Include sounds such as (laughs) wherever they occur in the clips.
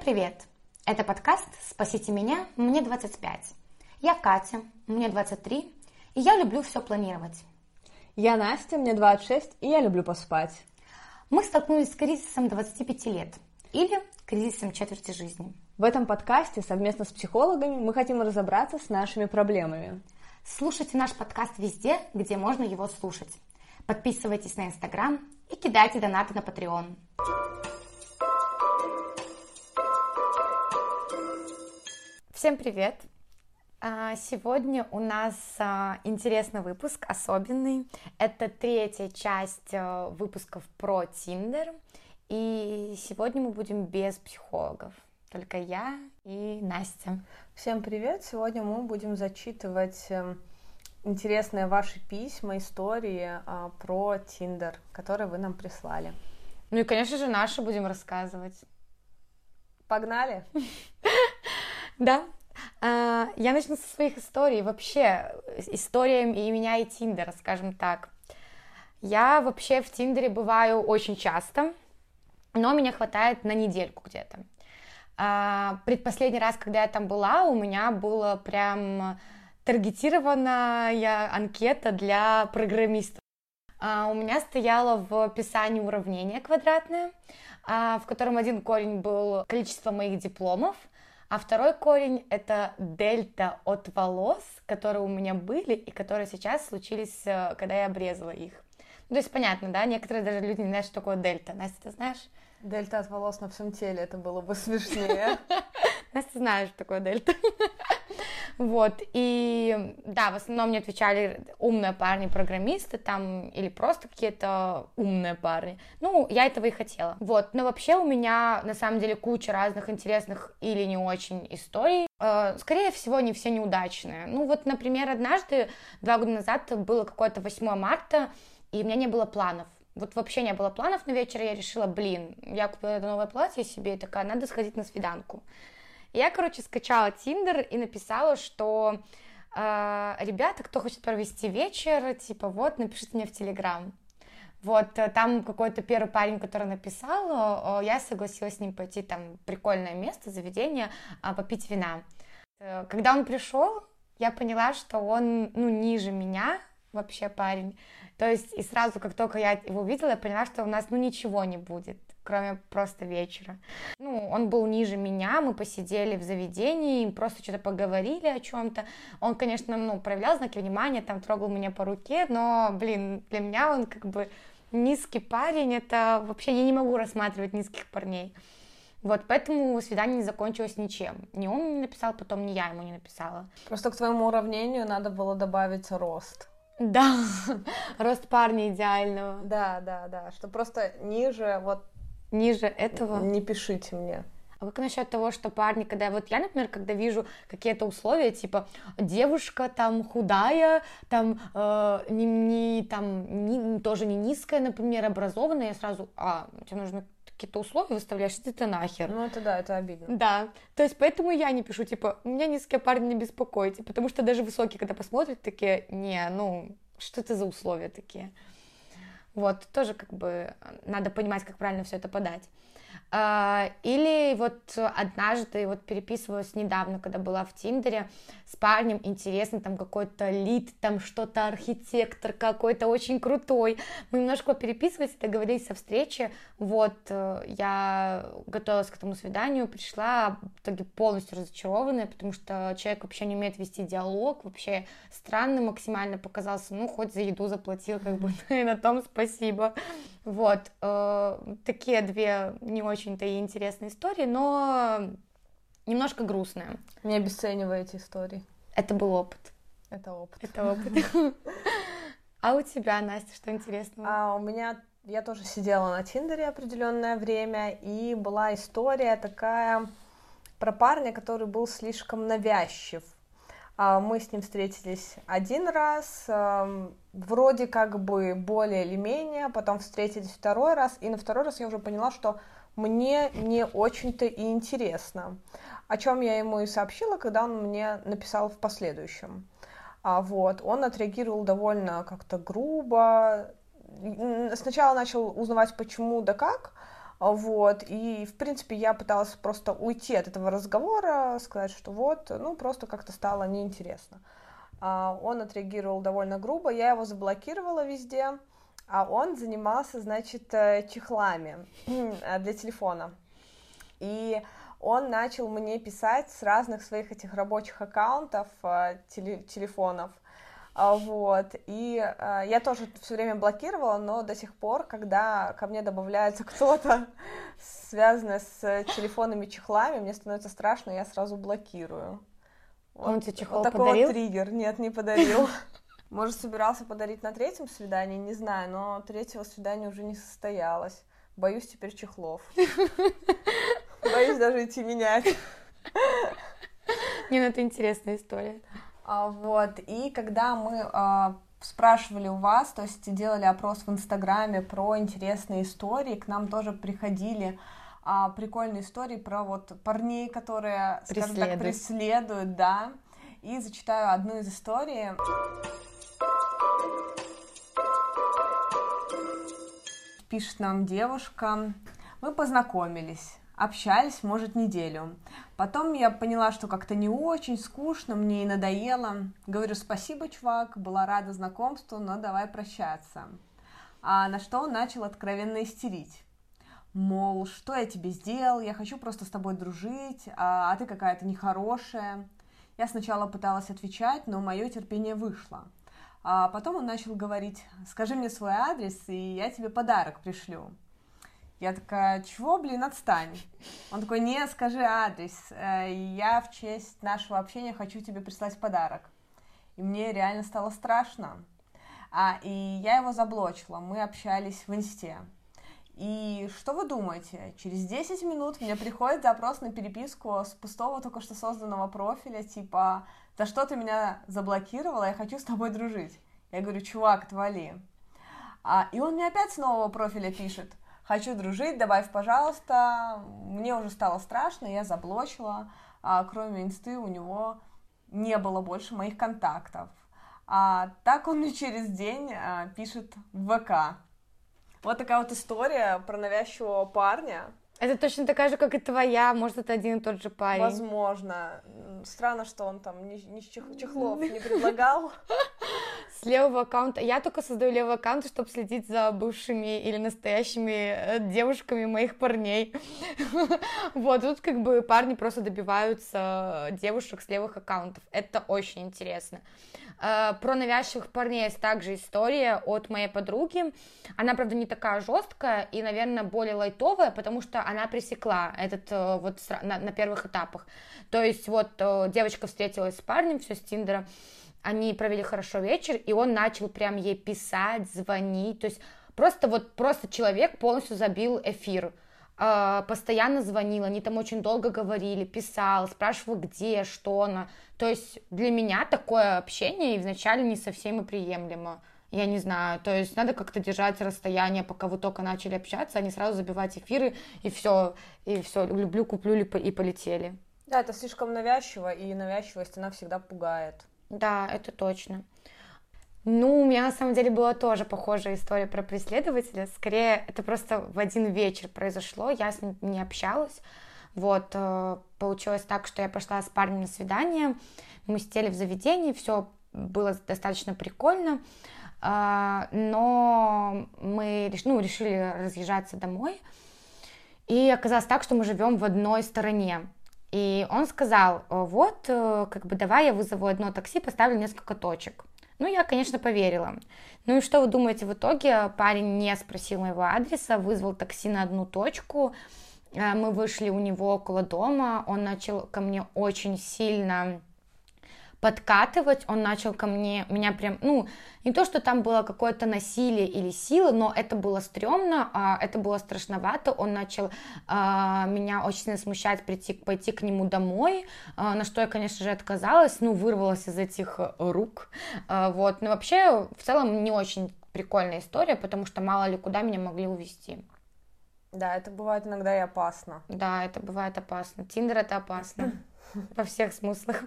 привет! Это подкаст «Спасите меня, мне 25». Я Катя, мне 23, и я люблю все планировать. Я Настя, мне 26, и я люблю поспать. Мы столкнулись с кризисом 25 лет или кризисом четверти жизни. В этом подкасте совместно с психологами мы хотим разобраться с нашими проблемами. Слушайте наш подкаст везде, где можно его слушать. Подписывайтесь на Инстаграм и кидайте донаты на Patreon. Всем привет! А, сегодня у нас а, интересный выпуск, особенный. Это третья часть а, выпусков про Тиндер. И сегодня мы будем без психологов. Только я и Настя. Всем привет! Сегодня мы будем зачитывать эм, интересные ваши письма, истории про Тиндер, которые вы нам прислали. Ну и, конечно же, наши будем рассказывать. Погнали! (laughs) Да. А, я начну со своих историй. Вообще, историями и меня, и Тиндера, скажем так. Я вообще в Тиндере бываю очень часто, но меня хватает на недельку где-то. А, предпоследний раз, когда я там была, у меня было прям таргетированная анкета для программистов. А, у меня стояло в описании уравнение квадратное, в котором один корень был количество моих дипломов, а второй корень — это дельта от волос, которые у меня были и которые сейчас случились, э, когда я обрезала их. Ну, то есть понятно, да? Некоторые даже люди не знают, что такое дельта. Настя, ты знаешь? Дельта от волос на всем теле, это было бы (laughs) смешнее. Настя знает, что такое дельта. Вот, и да, в основном мне отвечали умные парни-программисты там, или просто какие-то умные парни. Ну, я этого и хотела. Вот, но вообще у меня, на самом деле, куча разных интересных или не очень историй. Э, скорее всего, не все неудачные. Ну, вот, например, однажды, два года назад, было какое-то 8 марта, и у меня не было планов. Вот вообще не было планов на вечер, я решила, блин, я купила это новое платье себе, и такая, надо сходить на свиданку. Я, короче, скачала Тиндер и написала, что э, ребята, кто хочет провести вечер, типа, вот, напишите мне в Телеграм. Вот, э, там какой-то первый парень, который написал, я согласилась с ним пойти, там, прикольное место, заведение, а, попить вина. Э, когда он пришел, я поняла, что он, ну, ниже меня, вообще парень. То есть, и сразу, как только я его увидела, я поняла, что у нас, ну, ничего не будет кроме просто вечера. Ну, он был ниже меня, мы посидели в заведении, просто что-то поговорили о чем-то. Он, конечно, ну, проявлял знаки внимания, там трогал меня по руке, но, блин, для меня он как бы низкий парень, это вообще я не могу рассматривать низких парней. Вот, поэтому свидание не закончилось ничем. Ни он не написал, потом ни я ему не написала. Просто к твоему уравнению надо было добавить рост. Да, (laughs) рост парня идеального. Да, да, да, что просто ниже вот ниже этого. Не пишите мне. А как насчет того, что парни, когда вот я, например, когда вижу какие-то условия, типа девушка там худая, там э, не, не там не, тоже не низкая, например, образованная, я сразу, а тебе нужно какие-то условия выставляешь, иди ты нахер. Ну это да, это обидно. Да, то есть поэтому я не пишу, типа, у меня низкие парни не беспокойте, потому что даже высокие, когда посмотрят, такие, не, ну, что это за условия такие? Вот, тоже как бы надо понимать, как правильно все это подать. А, или вот однажды вот переписывалась недавно, когда была в Тиндере с парнем, интересно, там какой-то лид, там что-то архитектор какой-то очень крутой. Мы немножко переписывались, договорились о встрече, вот, э, я готовилась к этому свиданию, пришла в итоге полностью разочарованная, потому что человек вообще не умеет вести диалог, вообще странный максимально показался, ну, хоть за еду заплатил, как бы, и (laughs) на том спасибо. Вот, э, такие две не очень-то и интересные истории, но немножко грустные. Не обесценивайте истории. Это был опыт. Это опыт. Это опыт. (laughs) А у тебя, Настя, что интересного? А у меня я тоже сидела на Тиндере определенное время, и была история такая про парня, который был слишком навязчив. А, мы с ним встретились один раз, вроде как бы более или менее, потом встретились второй раз, и на второй раз я уже поняла, что мне не очень-то и интересно, о чем я ему и сообщила, когда он мне написал в последующем. А вот, он отреагировал довольно как-то грубо. Сначала начал узнавать, почему да как, Вот, и, в принципе, я пыталась просто уйти от этого разговора, сказать, что вот, ну, просто как-то стало неинтересно. А, он отреагировал довольно грубо, я его заблокировала везде, а он занимался, значит, э, чехлами для телефона. И он начал мне писать с разных своих этих рабочих аккаунтов, э, теле телефонов, а, вот, и э, я тоже все время блокировала, но до сих пор, когда ко мне добавляется (laughs) кто-то, связанный с телефонами чехлами, мне становится страшно, я сразу блокирую. Вот, Он тебе чехол вот подарил? такой триггер, нет, не подарил. (laughs) Может, собирался подарить на третьем свидании, не знаю, но третьего свидания уже не состоялось. Боюсь теперь чехлов. (laughs) Боюсь даже идти менять. Не, ну это интересная история. А, вот, и когда мы а, спрашивали у вас, то есть делали опрос в Инстаграме про интересные истории, к нам тоже приходили а, прикольные истории про вот парней, которые, скажем так, преследуют, да, и зачитаю одну из историй. Пишет нам девушка. Мы познакомились общались, может, неделю. Потом я поняла, что как-то не очень скучно, мне и надоело. Говорю, спасибо, чувак, была рада знакомству, но давай прощаться. А на что он начал откровенно истерить. Мол, что я тебе сделал, я хочу просто с тобой дружить, а, а ты какая-то нехорошая. Я сначала пыталась отвечать, но мое терпение вышло. А потом он начал говорить, скажи мне свой адрес, и я тебе подарок пришлю. Я такая, чего, блин, отстань. Он такой, не, скажи адрес, э, я в честь нашего общения хочу тебе прислать подарок. И мне реально стало страшно. А, и я его заблочила, мы общались в инсте. И что вы думаете? Через 10 минут мне приходит запрос на переписку с пустого только что созданного профиля, типа, да что ты меня заблокировала, я хочу с тобой дружить. Я говорю, чувак, отвали. А, и он мне опять с нового профиля пишет, хочу дружить, добавь, пожалуйста. Мне уже стало страшно, я заблочила. А, кроме инсты у него не было больше моих контактов. А так он мне через день а, пишет в ВК. Вот такая вот история про навязчивого парня. Это точно такая же, как и твоя, может, это один и тот же парень. Возможно. Странно, что он там ни, ни чехлов (laughs) не предлагал. С левого аккаунта. Я только создаю левый аккаунт, чтобы следить за бывшими или настоящими э, девушками моих парней. (laughs) Вот, тут как бы парни просто добиваются девушек с левых аккаунтов. Это очень интересно. Э, про навязчивых парней есть также история от моей подруги. Она, правда, не такая жесткая и, наверное, более лайтовая, потому что она пресекла этот э, вот на, первых этапах. То есть вот девочка встретилась с парнем, все с Тиндера, они провели хорошо вечер, и он начал прям ей писать, звонить, то есть просто вот, просто человек полностью забил эфир, э, постоянно звонил, они там очень долго говорили, писал, спрашивал, где, что она, то есть для меня такое общение вначале не совсем и приемлемо, я не знаю, то есть надо как-то держать расстояние, пока вы только начали общаться, а не сразу забивать эфиры, и все, и все, люблю, куплю и полетели. Да, это слишком навязчиво, и навязчивость, она всегда пугает. Да, это точно. Ну, у меня на самом деле была тоже похожая история про преследователя. Скорее, это просто в один вечер произошло, я с ним не общалась. Вот, э, получилось так, что я пошла с парнем на свидание, мы сидели в заведении, все было достаточно прикольно, э, но мы ну, решили разъезжаться домой, и оказалось так, что мы живем в одной стороне. И он сказал, вот, э, как бы давай я вызову одно такси, поставлю несколько точек. Ну, я, конечно, поверила. Ну и что вы думаете, в итоге парень не спросил моего адреса, вызвал такси на одну точку, э, мы вышли у него около дома, он начал ко мне очень сильно подкатывать, он начал ко мне, меня прям, ну, не то, что там было какое-то насилие или сила, но это было стрёмно, а, это было страшновато, он начал а, меня очень сильно смущать, прийти, пойти к нему домой, а, на что я, конечно же, отказалась, ну, вырвалась из этих рук, вот, но вообще, в целом, не очень прикольная история, потому что мало ли куда меня могли увезти. Да, это бывает иногда и опасно. Да, это бывает опасно. Тиндер это опасно. (clears throat) Во всех смыслах.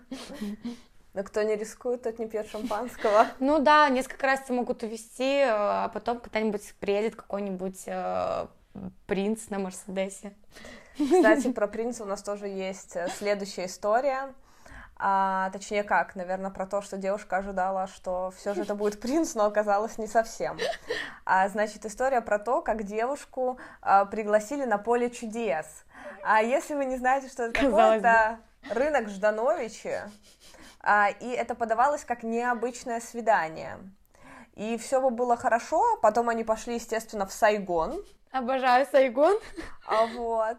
Но кто не рискует, тот не пьет шампанского. (laughs) Ну да, несколько раз могут увезти, а потом когда-нибудь приедет какой-нибудь э, принц на Мерседесе. Кстати, (laughs) про принца у нас тоже есть э, следующая история. А, точнее как, наверное, про то, что девушка ожидала, что все же это будет принц, но оказалось не совсем. А, значит, история про то, как девушку а, пригласили на поле чудес. А если вы не знаете, что это такое, это рынок Ждановичи, и это подавалось как необычное свидание. И все бы было хорошо, потом они пошли, естественно, в Сайгон, Обожаю Сайгон. А вот.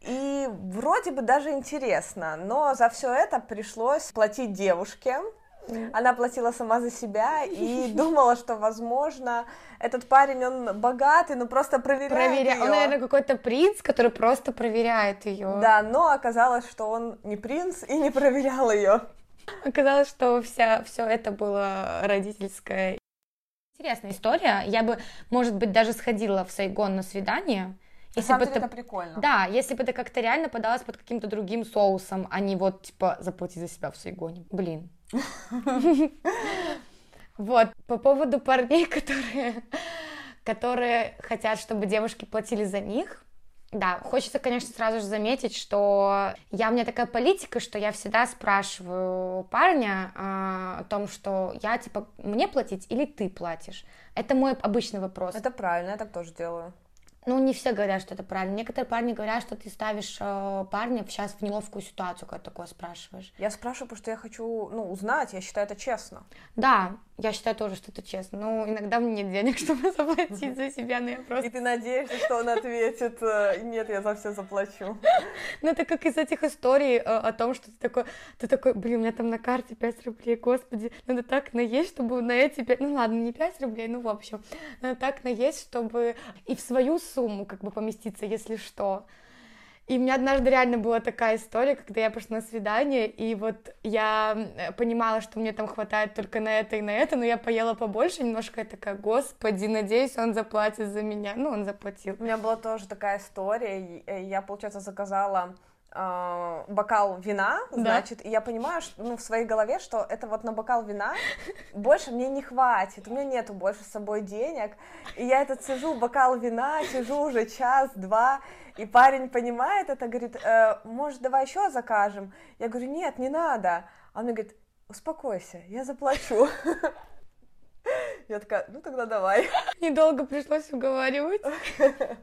И вроде бы даже интересно, но за все это пришлось платить девушке. Она платила сама за себя и думала, что, возможно, этот парень, он богатый, но просто проверяет Проверя... ее. Он, наверное, какой-то принц, который просто проверяет ее. Да, но оказалось, что он не принц и не проверял ее. Оказалось, что вся, все это было родительское Интересная история. Я бы, может быть, даже сходила в Сайгон на свидание. Если на самом бы деле это, это прикольно. Да, если бы это как-то реально подалось под каким-то другим соусом, а не вот, типа, заплати за себя в Сайгоне. Блин. Вот, по поводу парней, (laughs) которые, которые хотят, чтобы девушки платили за них, да, хочется, конечно, сразу же заметить, что я, у меня такая политика, что я всегда спрашиваю парня э, о том, что я, типа, мне платить или ты платишь? Это мой обычный вопрос. Это правильно, я так тоже делаю. Ну, не все говорят, что это правильно. Некоторые парни говорят, что ты ставишь э, парня сейчас в неловкую ситуацию, когда такое спрашиваешь. Я спрашиваю, потому что я хочу, ну, узнать, я считаю это честно. Да, я считаю тоже, что это честно. Но иногда мне нет денег, (laughs) чтобы заплатить за себя, но я просто... И ты надеешься, что он ответит, э, нет, я за все заплачу. (laughs) Ну, это как из этих историй э, о том, что ты такой, ты такой, блин, у меня там на карте 5 рублей, господи, надо так наесть, чтобы на эти 5, ну ладно, не 5 рублей, ну в общем, надо так наесть, чтобы и в свою сумму как бы поместиться, если что. И у меня однажды реально была такая история, когда я пошла на свидание, и вот я понимала, что мне там хватает только на это и на это, но я поела побольше немножко, я такая, господи, надеюсь, он заплатит за меня. Ну, он заплатил. У меня была тоже такая история, я, получается, заказала э, бокал вина, значит, да. и я понимаю, что, ну, в своей голове, что это вот на бокал вина больше мне не хватит, у меня нету больше с собой денег, и я этот сижу, бокал вина, сижу уже час-два, и парень понимает это, говорит, э, может, давай еще закажем? Я говорю, нет, не надо. А он мне говорит, успокойся, я заплачу. Я такая, ну тогда давай. Недолго пришлось уговаривать. (laughs)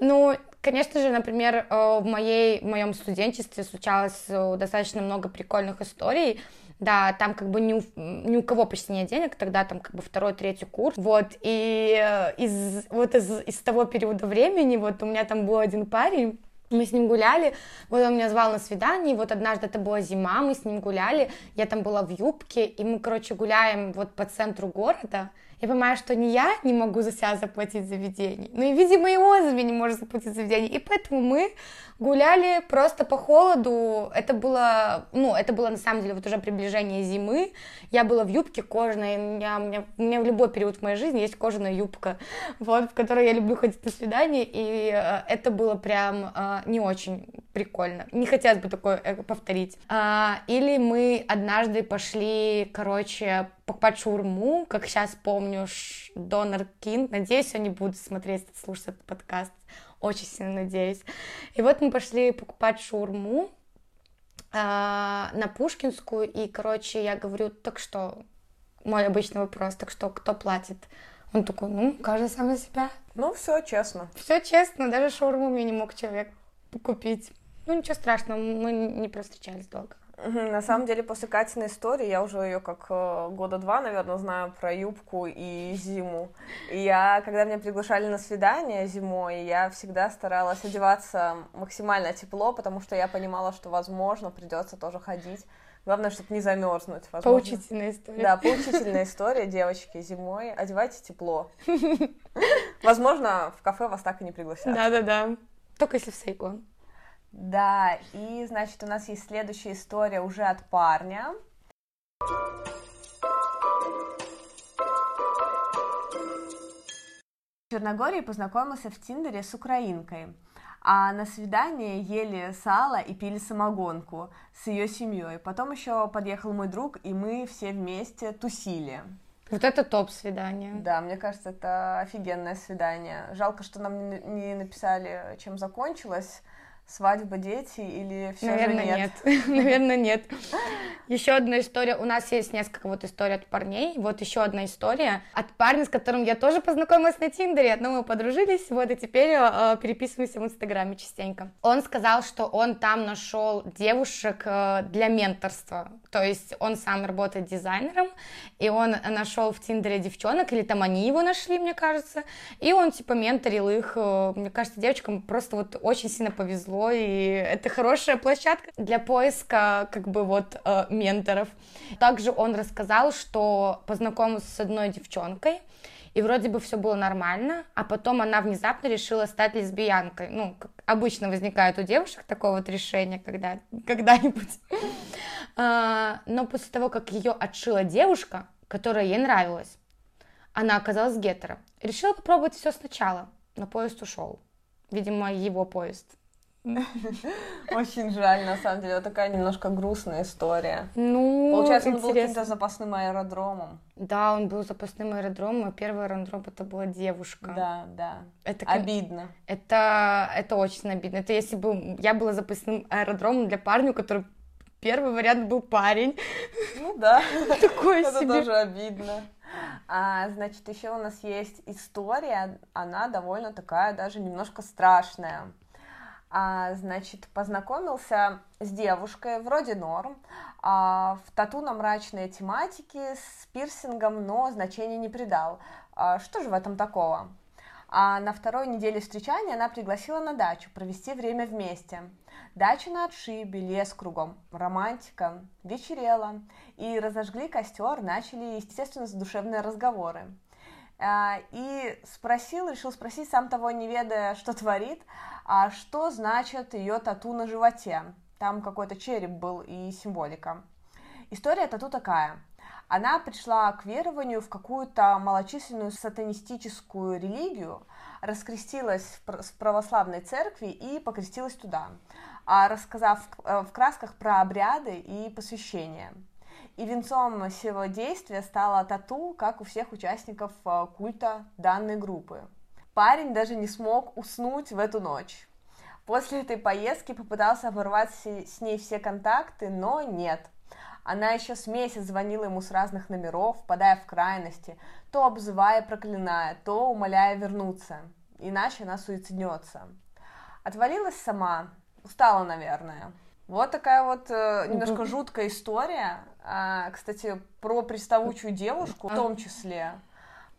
Ну, конечно же, например, э, в, моей, в моем студенчестве случалось э, достаточно много прикольных историй. Да, там как бы ни у, ни у кого почти нет денег, тогда там как бы второй, третий курс. Вот, и э, из, вот из, из того периода времени, вот у меня там был один парень, мы с ним гуляли, вот он меня звал на свидание, вот однажды это была зима, мы с ним гуляли, я там была в юбке, и мы, короче, гуляем вот по центру города, я понимаю, что не я не могу за себя заплатить заведение, но и, видимо, и он за меня не может заплатить заведение, и поэтому мы гуляли просто по холоду, это было, ну, это было на самом деле вот уже приближение зимы, я была в юбке кожаной, я, у, меня, у меня в любой период в моей жизни есть кожаная юбка, вот, в которой я люблю ходить на свидание, и э, это было прям э, не очень прикольно, не хотелось бы такое э, повторить. А, или мы однажды пошли, короче, покупать шаурму, как сейчас помню, Донор Кинг, надеюсь, они будут смотреть, слушать этот подкаст, очень сильно надеюсь. И вот мы пошли покупать шаурму э, на Пушкинскую, и, короче, я говорю, так что, мой обычный вопрос, так что, кто платит? Он такой, ну, каждый сам за себя. Ну, все честно. Все честно, даже шаурму мне не мог человек купить. Ну, ничего страшного, мы не простречались долго. На самом деле, после Катиной истории, я уже ее как э, года два, наверное, знаю про юбку и зиму. И я, когда меня приглашали на свидание зимой, я всегда старалась одеваться максимально тепло, потому что я понимала, что, возможно, придется тоже ходить. Главное, чтобы не замерзнуть. Возможно. Поучительная история. Да, поучительная история, девочки, зимой. Одевайте тепло. (laughs) Возможно, в кафе вас так и не пригласят. Да-да-да. Только если в Сайгон. Да, и, значит, у нас есть следующая история уже от парня. В Черногории познакомился в Тиндере с украинкой, а на свидание ели сало и пили самогонку с ее семьей. Потом еще подъехал мой друг, и мы все вместе тусили. Вот это топ свидание. Да, мне кажется, это офигенное свидание. Жалко, что нам не написали, чем закончилось свадьба, дети или все Наверное, же нет? нет. (laughs) Наверное, нет. Еще одна история. У нас есть несколько вот историй от парней. Вот еще одна история от парня, с которым я тоже познакомилась на Тиндере. Одно мы подружились, вот и теперь э, переписываемся в Инстаграме частенько. Он сказал, что он там нашел девушек э, для менторства. То есть он сам работает дизайнером, и он нашел в Тиндере девчонок, или там они его нашли, мне кажется, и он типа менторил их. Э, мне кажется, девочкам просто вот очень сильно повезло и это хорошая площадка для поиска как бы вот э, менторов. Также он рассказал, что познакомился с одной девчонкой, и вроде бы все было нормально, а потом она внезапно решила стать лесбиянкой. Ну, как обычно возникает у девушек такое вот решение, когда (laughs) когда-нибудь. А, но после того, как ее отшила девушка, которая ей нравилась, она оказалась гетеро. Решила попробовать все сначала, но поезд ушел. Видимо, его поезд. (laughs) Очень жаль, на самом деле, вот такая немножко грустная история. Ну, Получается, он был каким-то запасным аэродромом. Да, он был запасным аэродромом, а первый аэродром это была девушка. Да, да. Это обидно. Это, это очень обидно. Это если бы я была запасным аэродромом для парня, у которого первый вариант был парень. Ну да. (laughs) Такое Это себе. тоже обидно. А, значит, еще у нас есть история, она довольно такая даже немножко страшная а, значит, познакомился с девушкой, вроде норм, а, в тату на мрачные тематики, с пирсингом, но значения не придал. А, что же в этом такого? А на второй неделе встречания она пригласила на дачу провести время вместе. Дача на отшибе, лес кругом, романтика, вечерело, и разожгли костер, начали, естественно, задушевные разговоры. А, и спросил, решил спросить, сам того не ведая, что творит, а что значит ее тату на животе. Там какой-то череп был и символика. История тату такая. Она пришла к верованию в какую-то малочисленную сатанистическую религию, раскрестилась в православной церкви и покрестилась туда, а рассказав в красках про обряды и посвящение. И венцом всего действия стала тату, как у всех участников э, культа данной группы. Парень даже не смог уснуть в эту ночь. После этой поездки попытался оборвать с ней все контакты, но нет. Она еще с месяц звонила ему с разных номеров, впадая в крайности, то обзывая, проклиная, то умоляя вернуться, иначе она суициднется. Отвалилась сама, устала, наверное. Вот такая вот э, немножко жуткая история. А, кстати, про приставучую девушку в том числе.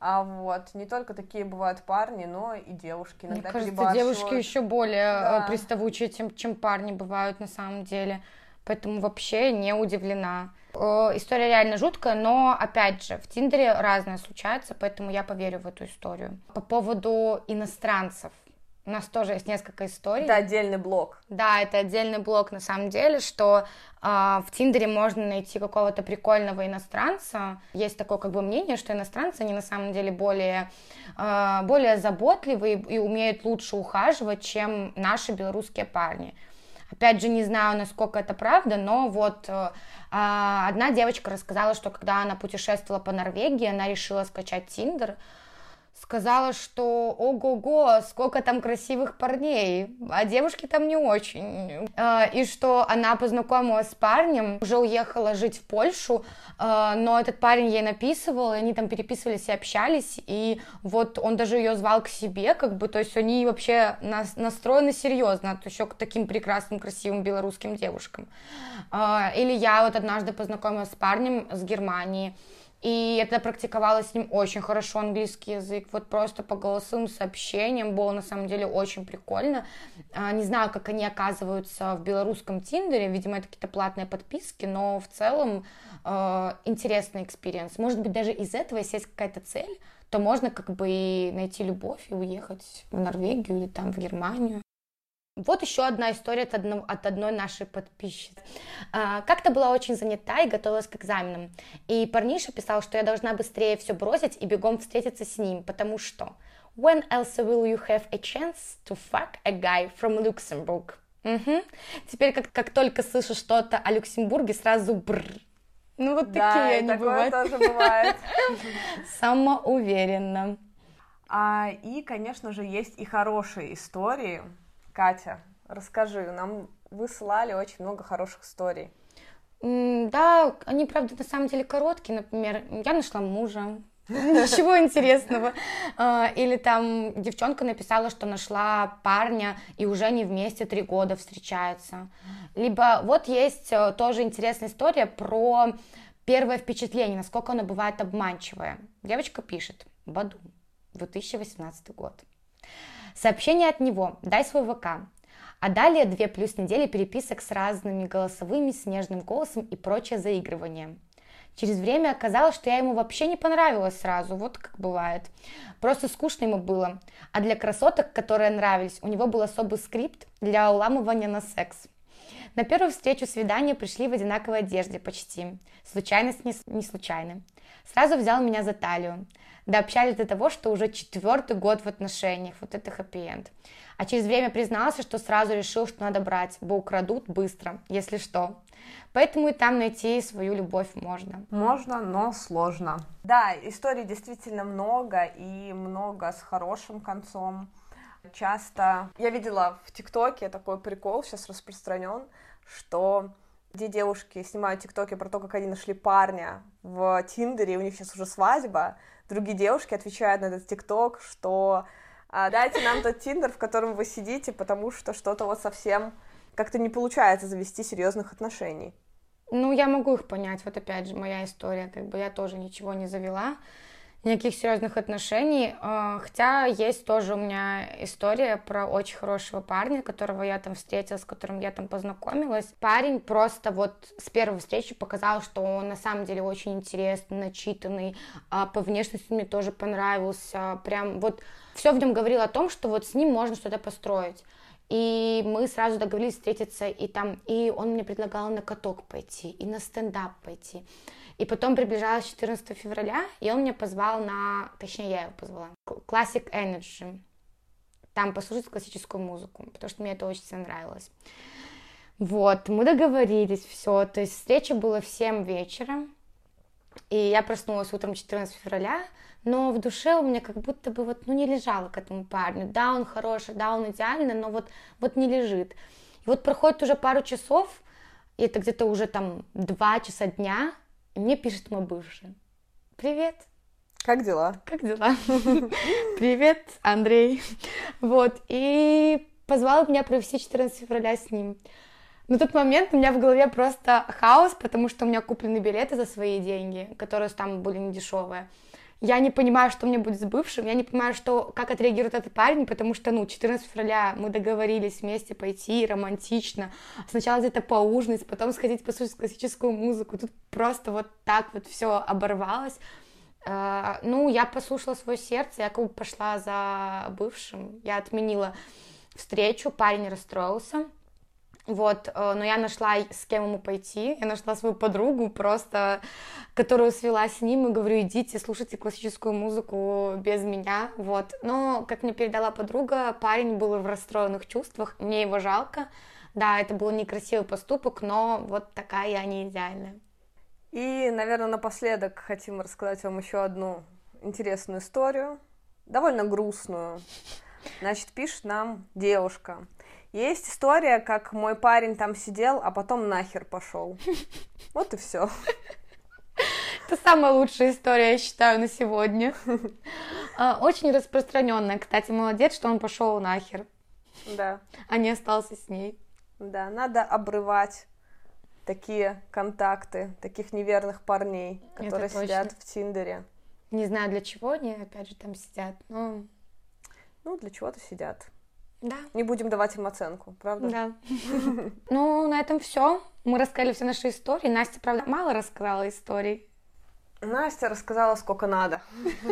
А вот не только такие бывают парни, но и девушки. Иногда Мне кажется, девушки еще более э, да. приставучие, чем, чем парни бывают на самом деле. Поэтому вообще не удивлена. Э, история реально жуткая, но опять же, в Тиндере разное случается, поэтому я поверю в эту историю. По поводу иностранцев. У нас тоже есть несколько историй. Это отдельный блок. Да, это отдельный блок на самом деле, что э, в Тиндере можно найти какого-то прикольного иностранца. Есть такое как бы мнение, что иностранцы, они на самом деле более, э, более заботливые и умеют лучше ухаживать, чем наши белорусские парни. Опять же, не знаю, насколько это правда, но вот э, одна девочка рассказала, что когда она путешествовала по Норвегии, она решила скачать Тиндер, сказала, что ого-го, сколько там красивых парней, а девушки там не очень. А, и что она познакомилась с парнем, уже уехала жить в Польшу, а, но этот парень ей написывал, и они там переписывались и общались, и вот он даже ее звал к себе, как бы, то есть они вообще настроены серьезно, еще к таким прекрасным, красивым белорусским девушкам. А, или я вот однажды познакомилась с парнем с Германии, и тогда практиковала с ним очень хорошо английский язык, вот просто по голосовым сообщениям было на самом деле очень прикольно. А, не знаю, как они оказываются в белорусском Тиндере, видимо, это какие-то платные подписки, но в целом э, интересный experience. Может быть, даже из этого, если есть какая-то цель, то можно как бы и найти любовь и уехать в Норвегию или там в Германию. Вот еще одна история от, одно, от одной нашей подписчицы. А, как-то была очень занята и готовилась к экзаменам. И парниша писал, что я должна быстрее все бросить и бегом встретиться с ним, потому что When else will you have a chance to fuck a guy from Luxembourg? Угу. Теперь, как, как только слышу что-то о Люксембурге, сразу бррр. Ну вот да, такие они такое бывают. тоже бывает. (laughs) Самоуверенно. А, и, конечно же, есть и хорошие истории. Катя, расскажи, нам высылали очень много хороших историй. Да, они, правда, на самом деле короткие. Например, я нашла мужа, (laughs) ничего интересного. А, Или там девчонка написала, что нашла парня и уже не вместе три года встречаются. Либо вот есть э, тоже интересная история про первое впечатление, насколько оно бывает обманчивое. Девочка пишет, Баду, 2018 год. Сообщение от него, дай свой ВК. А далее две плюс недели переписок с разными голосовыми, с нежным голосом и прочее заигрывание. Через время оказалось, что я ему вообще не понравилась сразу, вот как бывает. Просто скучно ему было. А для красоток, которые нравились, у него был особый скрипт для уламывания на секс. На первую встречу свидания пришли в одинаковой одежде почти. Случайность не, не случайно. Сразу взял меня за талию. Дообщались до того, что уже четвертый год в отношениях. Вот это хэппи-энд. А через время признался, что сразу решил, что надо брать, бо украдут быстро, если что. Поэтому и там найти свою любовь можно. Можно, но сложно. Да, историй действительно много, и много с хорошим концом. Часто я видела в ТикТоке такой прикол, сейчас распространен, что где девушки снимают тиктоки про то, как они нашли парня в Тиндере, и у них сейчас уже свадьба, другие девушки отвечают на этот тикток, что а, дайте нам тот Тиндер, в котором вы сидите, потому что что-то вот совсем как-то не получается завести серьезных отношений. Ну, я могу их понять. Вот опять же, моя история. Как бы я тоже ничего не завела, никаких серьезных отношений. А, Хотя есть тоже у меня история про очень хорошего парня, которого я там встретила, с которым я там познакомилась. Парень просто вот с первой встречи показал, что он на самом деле очень интересный, начитанный, а, по внешности мне тоже понравился. Прям вот все в нем говорило о том, что вот с ним можно что-то построить. И мы сразу договорились встретиться, и там, и он мне предлагал на каток пойти, и на стендап пойти. И потом приближалось 14 февраля, и он меня позвал на, точнее, я его позвала, Classic Energy. Там послушать классическую музыку, потому что мне это очень сильно нравилось. Вот, мы договорились, все, то есть встреча была в 7 вечера, и я проснулась утром 14 февраля, но в душе у меня как будто бы вот, ну, не лежало к этому парню. Да, он хороший, да, он идеальный, но вот, вот не лежит. И вот проходит уже пару часов, и это где-то уже там 2 часа дня, мне пишет мой бывший. Привет, Как дела? как дела? (laughs) Привет, Андрей. Вот, и позвал меня провести 14 февраля с ним. На тот момент у меня в голове просто хаос, потому что у меня куплены билеты за свои деньги, которые там были недешевые. Я не понимаю, что мне будет с бывшим, я не понимаю, что, как отреагирует этот парень, потому что, ну, 14 февраля мы договорились вместе пойти романтично, сначала где-то поужинать, потом сходить послушать классическую музыку, тут просто вот так вот все оборвалось. Э, Ну, я послушала свое сердце, я как бы пошла за бывшим, я отменила встречу, парень расстроился, вот, э, но я нашла, с кем ему пойти. Я нашла свою подругу, просто, которую свела с ним, и говорю, идите, слушайте классическую музыку без меня, вот. Но, как мне передала подруга, парень был в расстроенных чувствах, мне его жалко. Да, это был некрасивый поступок, но вот такая я не идеальная. И, наверное, напоследок хотим рассказать вам еще одну интересную историю, довольно грустную. Значит, пишет нам девушка. Есть история, как мой парень там сидел, а потом нахер пошел. (laughs) Вот и все. Это самая лучшая история, я считаю, на сегодня. А, Очень распространенная, кстати, молодец, что он пошел нахер, Да, а не остался с ней. да, надо обрывать такие контакты, таких неверных парней, которые сидят в Тиндере. Не знаю, для чего они, опять же, там сидят, но Ну, для чего-то сидят. Да, Не будем давать им оценку, правда? да. (laughs) Ну, на этом все. Мы рассказали все наши истории. Настя, правда, мало рассказала историй. Настя рассказала, сколько надо. (laughs)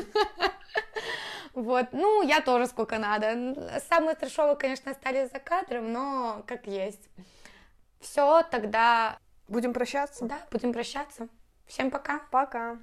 Вот, ну, я тоже сколько надо. Самые трешовые, конечно, остались за кадром, но как есть. Все, тогда, Будем прощаться? да, будем прощаться. Всем пока. Пока.